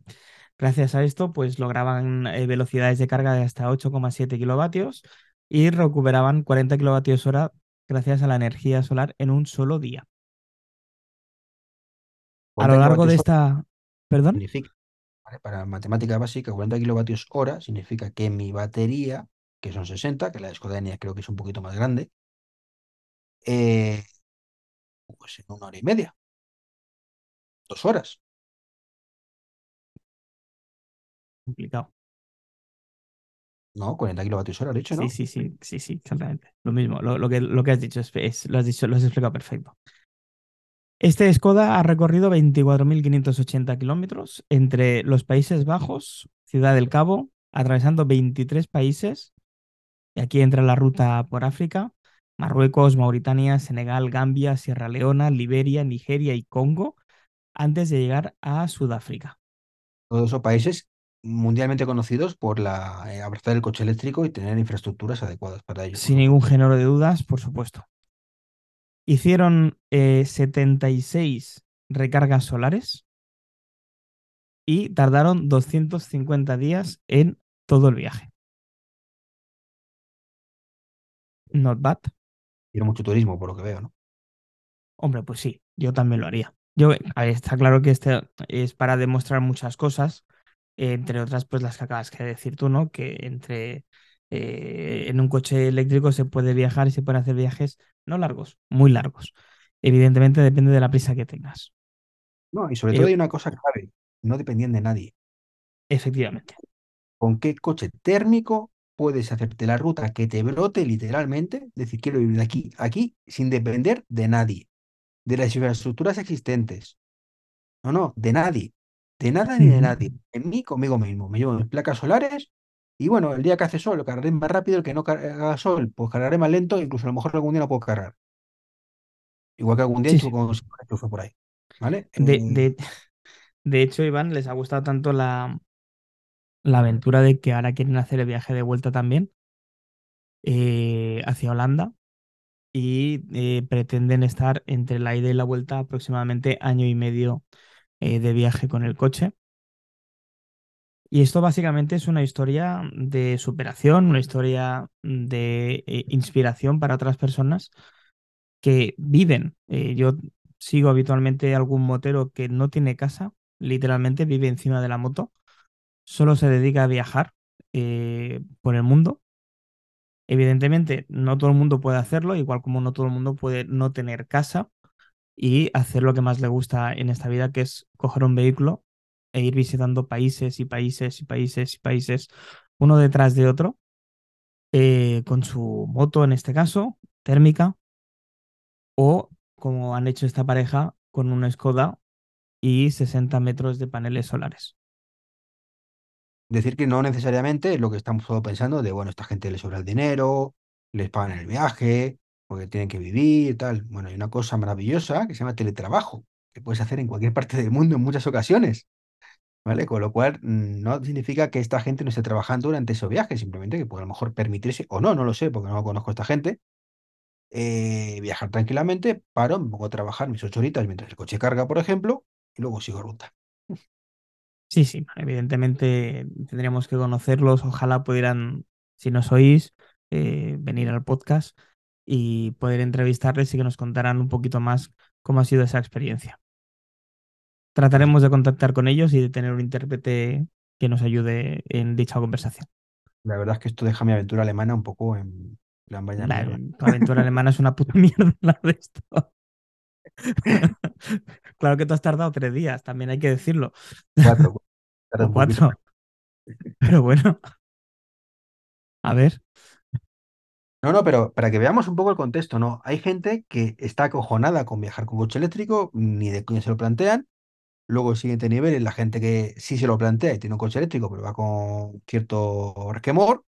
Gracias a esto, pues lograban eh, velocidades de carga de hasta 8,7 kilovatios y recuperaban 40 kilovatios hora gracias a la energía solar en un solo día. A 40 lo largo de esta... ¿Perdón? significa, ¿vale? Para matemática básica, 40 kilovatios hora significa que mi batería, que son 60, que la de Skoda Enyaq creo que es un poquito más grande, eh, pues en una hora y media, dos horas. Complicado. No, 40 kilovatios hora, lo he dicho, Sí, ¿no? sí, sí, sí, sí, exactamente. Lo mismo, lo, lo que, lo que has dicho, es, es- lo has dicho, lo has explicado perfecto. Este Skoda ha recorrido 24.580 kilómetros entre los Países Bajos, Ciudad del Cabo, atravesando 23 países, y aquí entra la ruta por África, Marruecos, Mauritania, Senegal, Gambia, Sierra Leona, Liberia, Nigeria y Congo, antes de llegar a Sudáfrica. Todos esos países mundialmente conocidos por la, eh, abrazar el coche eléctrico y tener infraestructuras adecuadas para ello, Sin ningún género de dudas, por supuesto. Hicieron eh, 76 recargas solares y tardaron 250 días en todo el viaje. Not bad. Tiene mucho turismo, por lo que veo, ¿no? Hombre, pues sí, yo también lo haría. Yo, a ver, está claro que este es para demostrar muchas cosas, entre otras, pues las que acabas de decir tú, ¿no? Que entre eh, en un coche eléctrico se puede viajar y se pueden hacer viajes no largos, muy largos. Evidentemente depende de la prisa que tengas. No, y sobre todo Eh, hay una cosa clave, no dependían de nadie. efectivamente. ¿Con qué coche térmico puedes hacerte la ruta que te brote literalmente? Es decir, quiero ir de aquí a aquí sin depender de nadie, de las infraestructuras existentes. No, no, de nadie. De nada ni de nadie. En mí, conmigo mismo. Me llevo mis placas solares y bueno, el día que hace sol, lo cargaré más rápido, el que no haga sol, pues cargaré más lento, incluso a lo mejor algún día no puedo cargar. Igual que algún día Sí, sí. con enchufe por ahí. ¿Vale? De, Eh, de, de hecho, Iván, les ha gustado tanto la, la aventura de que ahora quieren hacer el viaje de vuelta también eh, hacia Holanda y eh, pretenden estar entre la ida y la vuelta aproximadamente año y medio eh, de viaje con el coche. Y esto básicamente es una historia de superación, una historia de eh, inspiración para otras personas que viven. Eh, yo sigo habitualmente algún motero que no tiene casa, literalmente vive encima de la moto, solo se dedica a viajar por el mundo. Evidentemente, no todo el mundo puede hacerlo, igual como no todo el mundo puede no tener casa y hacer lo que más le gusta en esta vida, que es coger un vehículo e ir visitando países y países y países y países, uno detrás de otro, eh, con su moto en este caso, térmica, o como han hecho esta pareja, con una Skoda y 60 metros de paneles solares. decir que no necesariamente es lo que estamos todos pensando de, bueno, esta gente le sobra el dinero, les pagan el viaje, porque tienen que vivir y tal. Bueno, hay una cosa maravillosa que se llama teletrabajo, que puedes hacer en cualquier parte del mundo en muchas ocasiones. ¿Vale? Con lo cual, mm, no significa que esta gente no esté trabajando durante ese viaje, simplemente que puede a lo mejor permitirse, o no, no lo sé, porque no conozco a esta gente, eh, viajar tranquilamente, paro, me pongo a trabajar mis ocho horitas mientras el coche carga, por ejemplo, y luego sigo ruta. Sí, sí, evidentemente tendríamos que conocerlos, ojalá pudieran, si nos oís, eh, venir al podcast y poder entrevistarles y que nos contaran un poquito más cómo ha sido esa experiencia. Trataremos de contactar con ellos y de tener un intérprete que nos ayude en dicha conversación. La verdad es que esto deja mi aventura alemana un poco en plan vaya La, tu aventura alemana es una puta mierda la de esto. claro que tú has tardado tres días, también hay que decirlo. Cuatro, tarda O un poquito. cuatro. Pero bueno, a ver. No, no, pero para que veamos un poco el contexto, ¿no? Hay gente que está acojonada con viajar con coche eléctrico, ni de coña se lo plantean. Luego, el siguiente nivel es la gente que sí se lo plantea y tiene un coche eléctrico, pero va con cierto resquemor.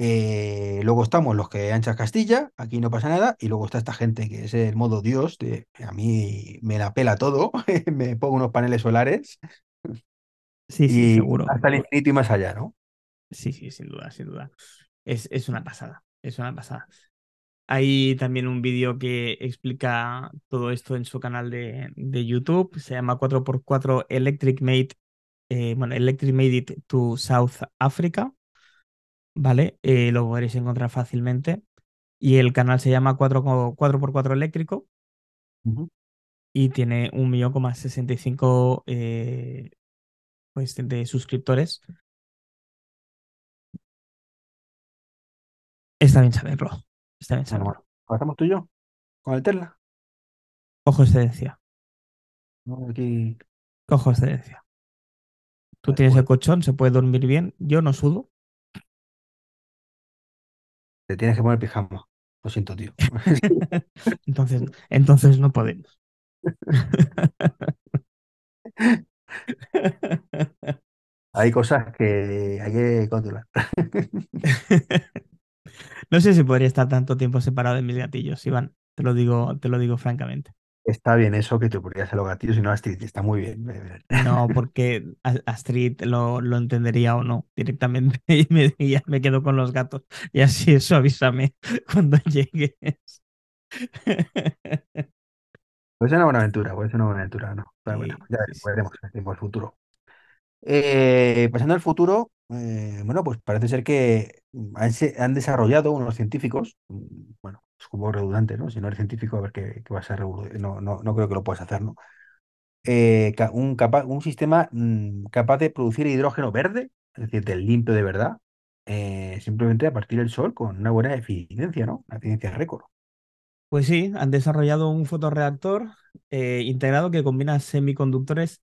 Eh, luego estamos los que anchas Castilla, aquí no pasa nada. Y luego está esta gente que es el modo Dios, de a mí me la pela todo, me pongo unos paneles solares Sí, sí, y seguro. hasta el infinito y más allá, ¿no? Sí, sí, sin duda, sin duda. Es, es una pasada, es una pasada. Hay también un vídeo que explica todo esto en su canal de, de YouTube. Se llama 4x4 Electric Mate eh, bueno, Electric Made It to South Africa, ¿vale? Eh, lo podréis encontrar fácilmente. Y el canal se llama 4, 4x4 eléctrico Ujú. y tiene un millón coma 65 eh, pues, de suscriptores. Está bien saberlo. Está bien Bueno, saberlo. bueno. ¿Pasamos tú y yo? ¿Con el Tesla? Cojo excelencia. No, Aquí. Cojo excelencia. Tú tienes el colchón, se puede dormir bien. Yo no sudo. te tienes que poner pijama. Lo siento, tío. entonces, entonces no podemos. Hay cosas que hay que controlar. no sé si podría estar tanto tiempo separado de mis gatillos, Iván. Te lo digo, te lo digo francamente. Está bien eso que te podrías hacer los gatillos y no Astrid. Está muy bien. No, porque A- Astrid lo, lo entendería o no directamente y me, y ya me quedo con los gatos. Y así eso avísame cuando llegues. Puede ser una buena aventura, puede ser una buena aventura, ¿no? Pero bueno, ya veremos en el futuro. Eh, pasando al futuro, eh, bueno, pues parece ser que han, se- han desarrollado unos científicos, mm, bueno, es como redundante, ¿no? Si no eres científico, a ver qué, qué va a revu- no, no, no creo que lo puedas hacer, ¿no? Eh, un, sistema mm, capaz de producir hidrógeno verde, es decir, del limpio de verdad, eh, simplemente a partir del sol con una buena eficiencia, ¿no? Una eficiencia récord. Pues sí, han desarrollado un fotorreactor eh, integrado que combina semiconductores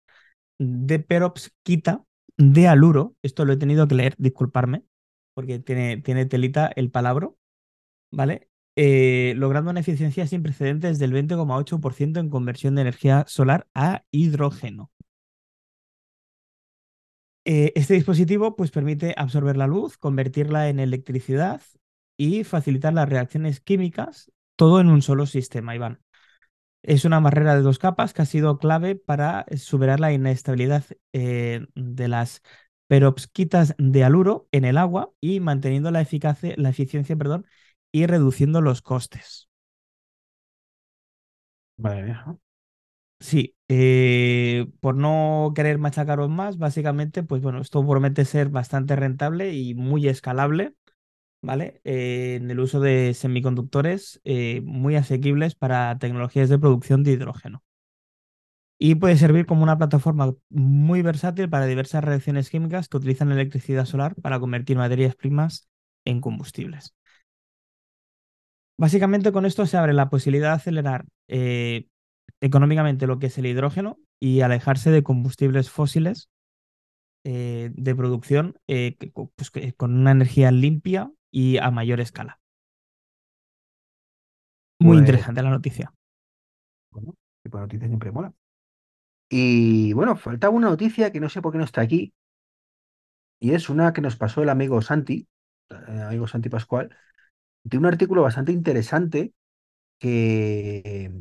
de perovskita de aluro. Esto lo he tenido que leer, disculparme, porque tiene, tiene telita el palabro, ¿vale? Eh, logrando una eficiencia sin precedentes del 20,8% en conversión de energía solar a hidrógeno. Eh, este dispositivo pues, permite absorber la luz, convertirla en electricidad y facilitar las reacciones químicas, todo en un solo sistema, Iván. Es una barrera de dos capas que ha sido clave para superar la inestabilidad eh, de las perovskitas de aluro en el agua y manteniendo la, eficacia, la eficiencia perdón, y reduciendo los costes. ¿no? Sí, eh, por no querer machacaros más, básicamente, pues bueno, esto promete ser bastante rentable y muy escalable, Eh, en el uso de semiconductores eh, muy asequibles para tecnologías de producción de hidrógeno. Y puede servir como una plataforma muy versátil para diversas reacciones químicas que utilizan electricidad solar para convertir materias primas en combustibles. Básicamente con esto se abre la posibilidad de acelerar eh, económicamente lo que es el hidrógeno y alejarse de combustibles fósiles de producción pues, con una energía limpia y a mayor escala. Muy Pues, interesante la noticia. bueno, tipo de noticias siempre mola. Y bueno, falta una noticia que no sé por qué no está aquí, y es una que nos pasó el amigo Santi, el amigo Santi Pascual, de un artículo bastante interesante que,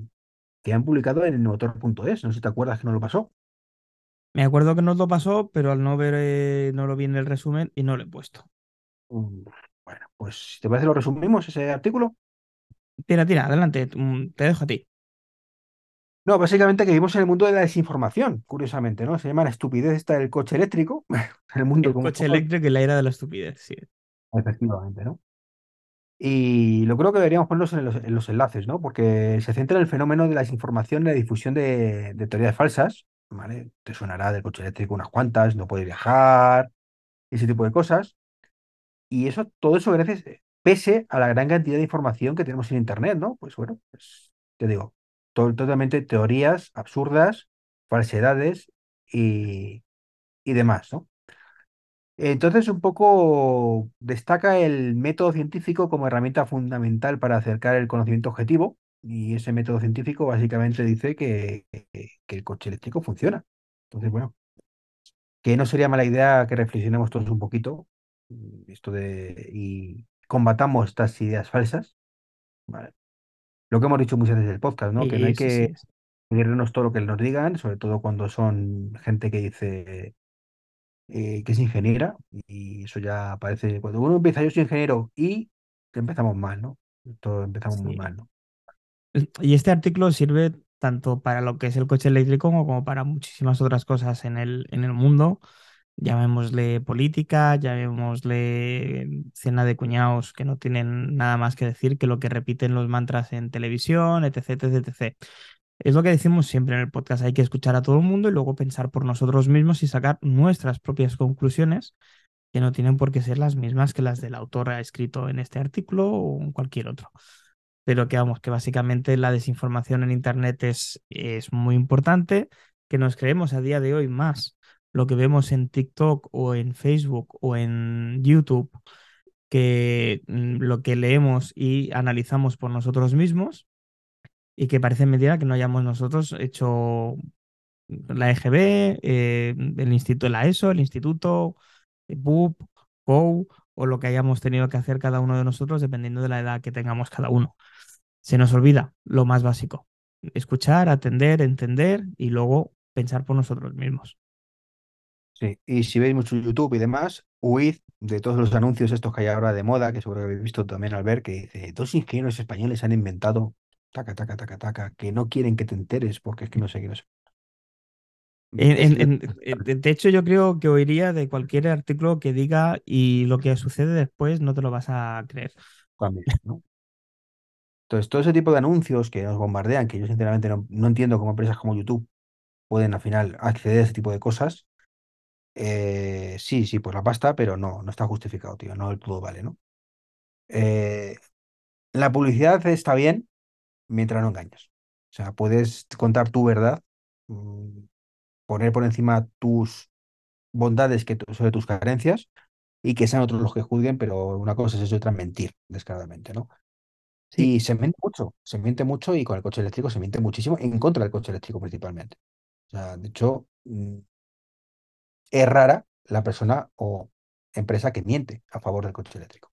que han publicado en motor.es. No sé si te acuerdas que nos lo pasó. Me acuerdo que nos lo pasó, pero al no ver, eh, no lo vi en el resumen y no lo he puesto. Bueno, pues si te parece lo resumimos ese artículo. Tira, tira, adelante, mm, te dejo a ti. No, básicamente que vivimos en el mundo de la desinformación, curiosamente, ¿no? Se llama la estupidez esta del coche eléctrico, el mundo El como coche eléctrico y la era de la estupidez, sí. Efectivamente, ¿no? Y lo creo que deberíamos ponerlos en los, en los enlaces, ¿no? Porque se centra en el fenómeno de la desinformación y la difusión de, de teorías falsas, ¿vale? Te sonará del coche eléctrico unas cuantas, no puede viajar, ese tipo de cosas. Y eso, todo eso gracias, pese a la gran cantidad de información que tenemos en Internet, ¿no? Pues bueno, pues te digo, to- totalmente teorías absurdas, falsedades y, y demás, ¿no? Entonces, un poco destaca el método científico como herramienta fundamental para acercar el conocimiento objetivo, y ese método científico básicamente dice que, que- que el coche eléctrico funciona. Entonces, bueno, que no sería mala idea que reflexionemos todos un poquito, esto de, y combatamos estas ideas falsas, ¿vale? Lo que hemos dicho muchas veces en el podcast, ¿no? Que no hay Sí, sí, sí. que creernos todo lo que nos digan, sobre todo cuando son gente que dice eh, que es ingeniera, y eso ya parece, cuando uno empieza, yo soy ingeniero, y empezamos mal, ¿no? Todo empezamos muy sí. mal, ¿no? Y este artículo sirve tanto para lo que es el coche eléctrico como, como para muchísimas otras cosas en el, en el mundo. Llamémosle política, llamémosle cena de cuñados que no tienen nada más que decir que lo que repiten los mantras en televisión, etc, etc, etc. Es lo que decimos siempre en el podcast, hay que escuchar a todo el mundo y luego pensar por nosotros mismos y sacar nuestras propias conclusiones que no tienen por qué ser las mismas que las del autor ha escrito en este artículo o en cualquier otro. Pero que vamos, que básicamente la desinformación en Internet es, es muy importante, que nos creemos a día de hoy más lo que vemos en TikTok o en Facebook o en YouTube que mm, lo que leemos y analizamos por nosotros mismos y que parece mentira que no hayamos nosotros hecho la EGB, eh, el instituto, la ESO, el instituto, BUP, COU o lo que hayamos tenido que hacer cada uno de nosotros dependiendo de la edad que tengamos cada uno. Se nos olvida lo más básico, escuchar, atender, entender y luego pensar por nosotros mismos. Sí, y si veis mucho YouTube y demás, huid de todos los anuncios estos que hay ahora de moda, que seguro que habéis visto también al ver, que dice, dos ingenieros españoles han inventado, taca, taca, taca, taca, que no quieren que te enteres porque es que no sé qué no sé. de hecho, yo creo que oiría de cualquier artículo que diga y lo que sucede después no te lo vas a creer. También, ¿no? Entonces, todo ese tipo de anuncios que nos bombardean, que yo sinceramente no, no entiendo cómo empresas como YouTube pueden al final acceder a ese tipo de cosas, eh, sí, sí, pues la pasta, pero no, no está justificado, tío, no el todo vale, ¿no? Eh, la publicidad está bien mientras no engañas. O sea, puedes contar tu verdad, mm, poner por encima tus bondades que sobre tus carencias y que sean otros los que juzguen, pero una cosa es eso y otra mentir, descaradamente, ¿no? Y se miente mucho, se miente mucho y con el coche eléctrico se miente muchísimo en contra del coche eléctrico principalmente. O sea, de hecho, mm, es rara la persona o empresa que miente a favor del coche eléctrico.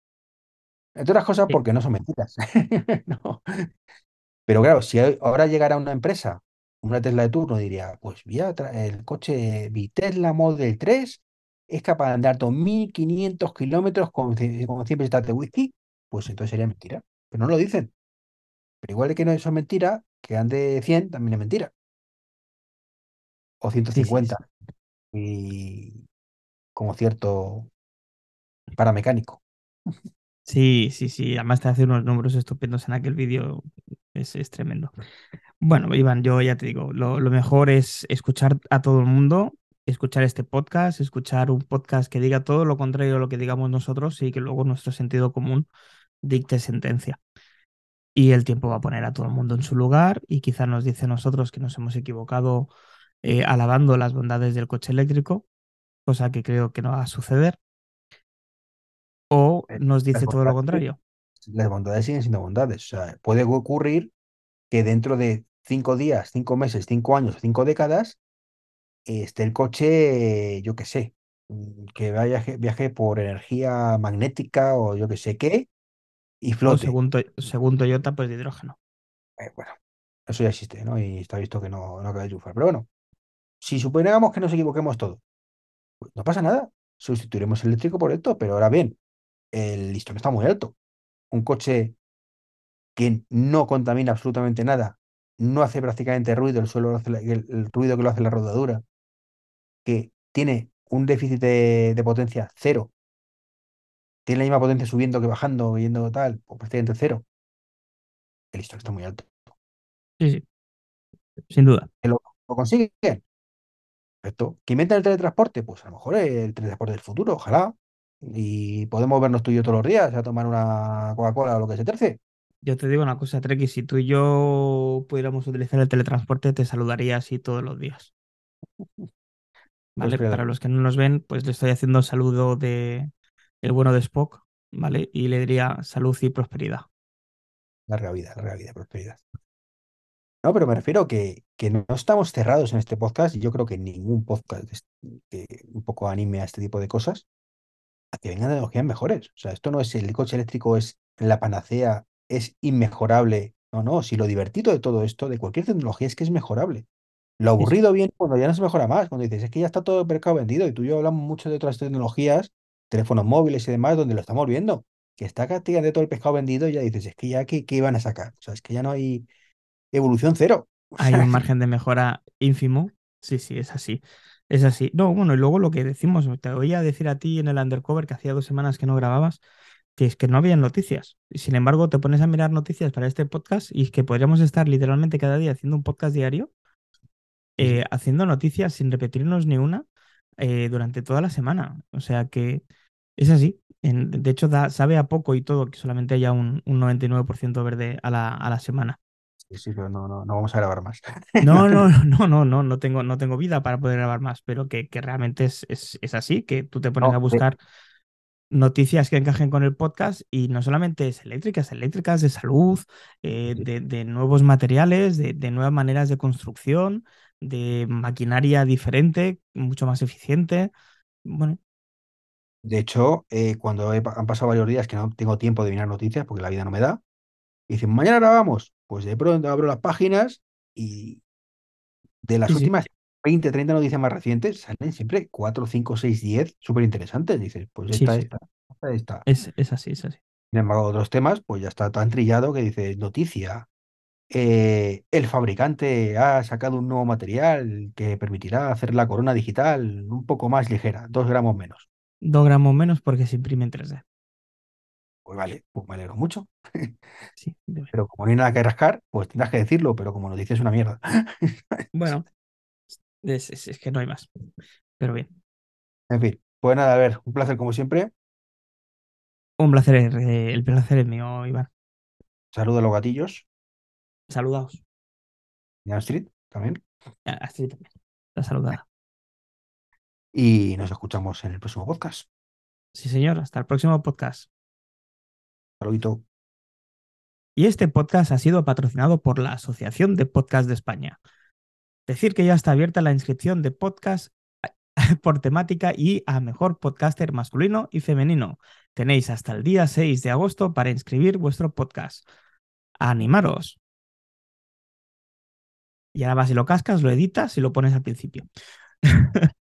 Entre otras cosas porque no son mentiras. Pero claro, si ahora llegara una empresa, una Tesla de turno, diría, pues mira, el coche mi Tesla Model 3 es capaz de andar 2.500 kilómetros con, con 100 pesetas de whisky, pues entonces sería mentira. Pero no lo dicen. Pero igual que no es mentira, que ande 100 también es mentira. O 150 y como cierto paramecánico. Sí, sí, sí. Además te hace unos números estupendos en aquel vídeo. Es, es, tremendo. Bueno, Iván, yo ya te digo, lo, lo, mejor es escuchar a todo el mundo, escuchar este podcast, escuchar un podcast que diga todo lo contrario a lo que digamos nosotros y que luego nuestro sentido común dicte sentencia. Y el tiempo va a poner a todo el mundo en su lugar y quizá nos dice a nosotros que nos hemos equivocado eh, alabando las bondades del coche eléctrico, cosa que creo que no va a suceder. O Eh, nos dice todo lo contrario. las bondades siguen siendo bondades. O sea, puede ocurrir que dentro de cinco días, cinco meses, cinco años, cinco décadas, esté el coche, yo qué sé, mm, que vaya, viaje por energía magnética o yo qué sé qué, y O flote. según, To- según Toyota, pues de hidrógeno. Eh, bueno, eso ya existe, ¿no? Y está visto que no, no acaba de triunfar. Pero bueno, si suponiéramos que nos equivoquemos todos, pues no pasa nada. Sustituiremos el eléctrico por esto, pero ahora bien, el listón está muy alto. Un coche que no contamina absolutamente nada, no hace prácticamente ruido, el suelo lo hace la- el, el ruido que lo hace la rodadura, que tiene un déficit de, de potencia cero, tiene la misma potencia subiendo que bajando, yendo tal, o prácticamente cero. El listón está muy alto. Sí, sí, sin duda. ¿Que lo, lo consiguen? Perfecto. ¿Que inventan el teletransporte? Pues a lo mejor es el teletransporte del futuro, ojalá. Y podemos vernos tú y yo todos los días a tomar una Coca-Cola o lo que se terce. Yo te digo una cosa, Treki, si tú y yo pudiéramos utilizar el teletransporte, te saludaría así todos los días. ¿Vale? Para los que no nos ven, pues le estoy haciendo saludo de el bueno de Spock, ¿vale? Y le diría salud y prosperidad. larga vida, larga vida, prosperidad. No, pero me refiero que, que no estamos cerrados en este podcast y yo creo que ningún podcast que un poco anime a este tipo de cosas a que vengan tecnologías mejores. O sea, esto no es el coche eléctrico, es la panacea, es inmejorable. No, no, si lo divertido de todo esto, de cualquier tecnología, es que es mejorable. Lo aburrido viene cuando ya no se mejora más, cuando dices, es que ya está todo el mercado vendido y tú y yo hablamos mucho de otras tecnologías, teléfonos móviles y demás, donde lo estamos viendo, que está prácticamente todo el pescado vendido y ya dices, es que ya, ¿qué, qué iban a sacar? O sea, es que ya no hay evolución cero. Hay un margen de mejora ínfimo. Sí, sí, es así. Es así. No, bueno, y luego lo que decimos, te oía decir a ti en el undercover que hacía dos semanas que no grababas, que es que no había noticias. Y sin embargo, te pones a mirar noticias para este podcast y es que podríamos estar literalmente cada día haciendo un podcast diario, eh, haciendo noticias sin repetirnos ni una eh, durante toda la semana. O sea que es así. En- de hecho, da, sabe a poco y todo que solamente haya un, un 99% verde a la, a la semana. Sí, sí, pero no, no, no vamos a grabar más. No, no, no, no, no, no tengo, no tengo vida para poder grabar más, pero que, que realmente es, es, es así, que tú te pones No, a buscar noticias que encajen con el podcast y no solamente es eléctricas, eléctricas, de salud, eh, de, de nuevos materiales, de, de nuevas maneras de construcción, de maquinaria diferente, mucho más eficiente. Bueno, De hecho, eh, cuando he han pasado varios días que no tengo tiempo de mirar noticias porque la vida no me da, y dicen, mañana grabamos. Pues de pronto abro las páginas y de las sí, sí, últimas 20, 30 noticias más recientes salen siempre 4, 5, 6, 10 súper interesantes. Dices, pues esta, sí, esta, esta, esta. es, es así, es así. Sin embargo, otros temas, pues ya está tan trillado que dices, noticia. eh, el fabricante ha sacado un nuevo material que permitirá hacer la corona digital un poco más ligera, dos gramos menos. Dos gramos menos porque se imprime en 3D. Pues vale, pues me alegro mucho. Sí. Pero como no hay nada que rascar, pues tendrás que decirlo, pero como noticia es una mierda. Bueno, es, es- es que no hay más. Pero bien. En fin, pues nada, a ver, un placer como siempre. Un placer, eh, el placer es mío, Iván. Saludo a los gatillos. Saludaos. Y a Street también. A Astrid también. La saludada. Y nos escuchamos en el próximo podcast. Sí, señor. Hasta el próximo podcast. Y este podcast ha sido patrocinado por la Asociación de Podcast de España. Decir que ya está abierta la inscripción de podcast por temática y a mejor podcaster masculino y femenino. Tenéis hasta el día 6 de agosto para inscribir vuestro podcast. Animaros. Y ahora vas y lo cascas, lo editas y lo pones al principio.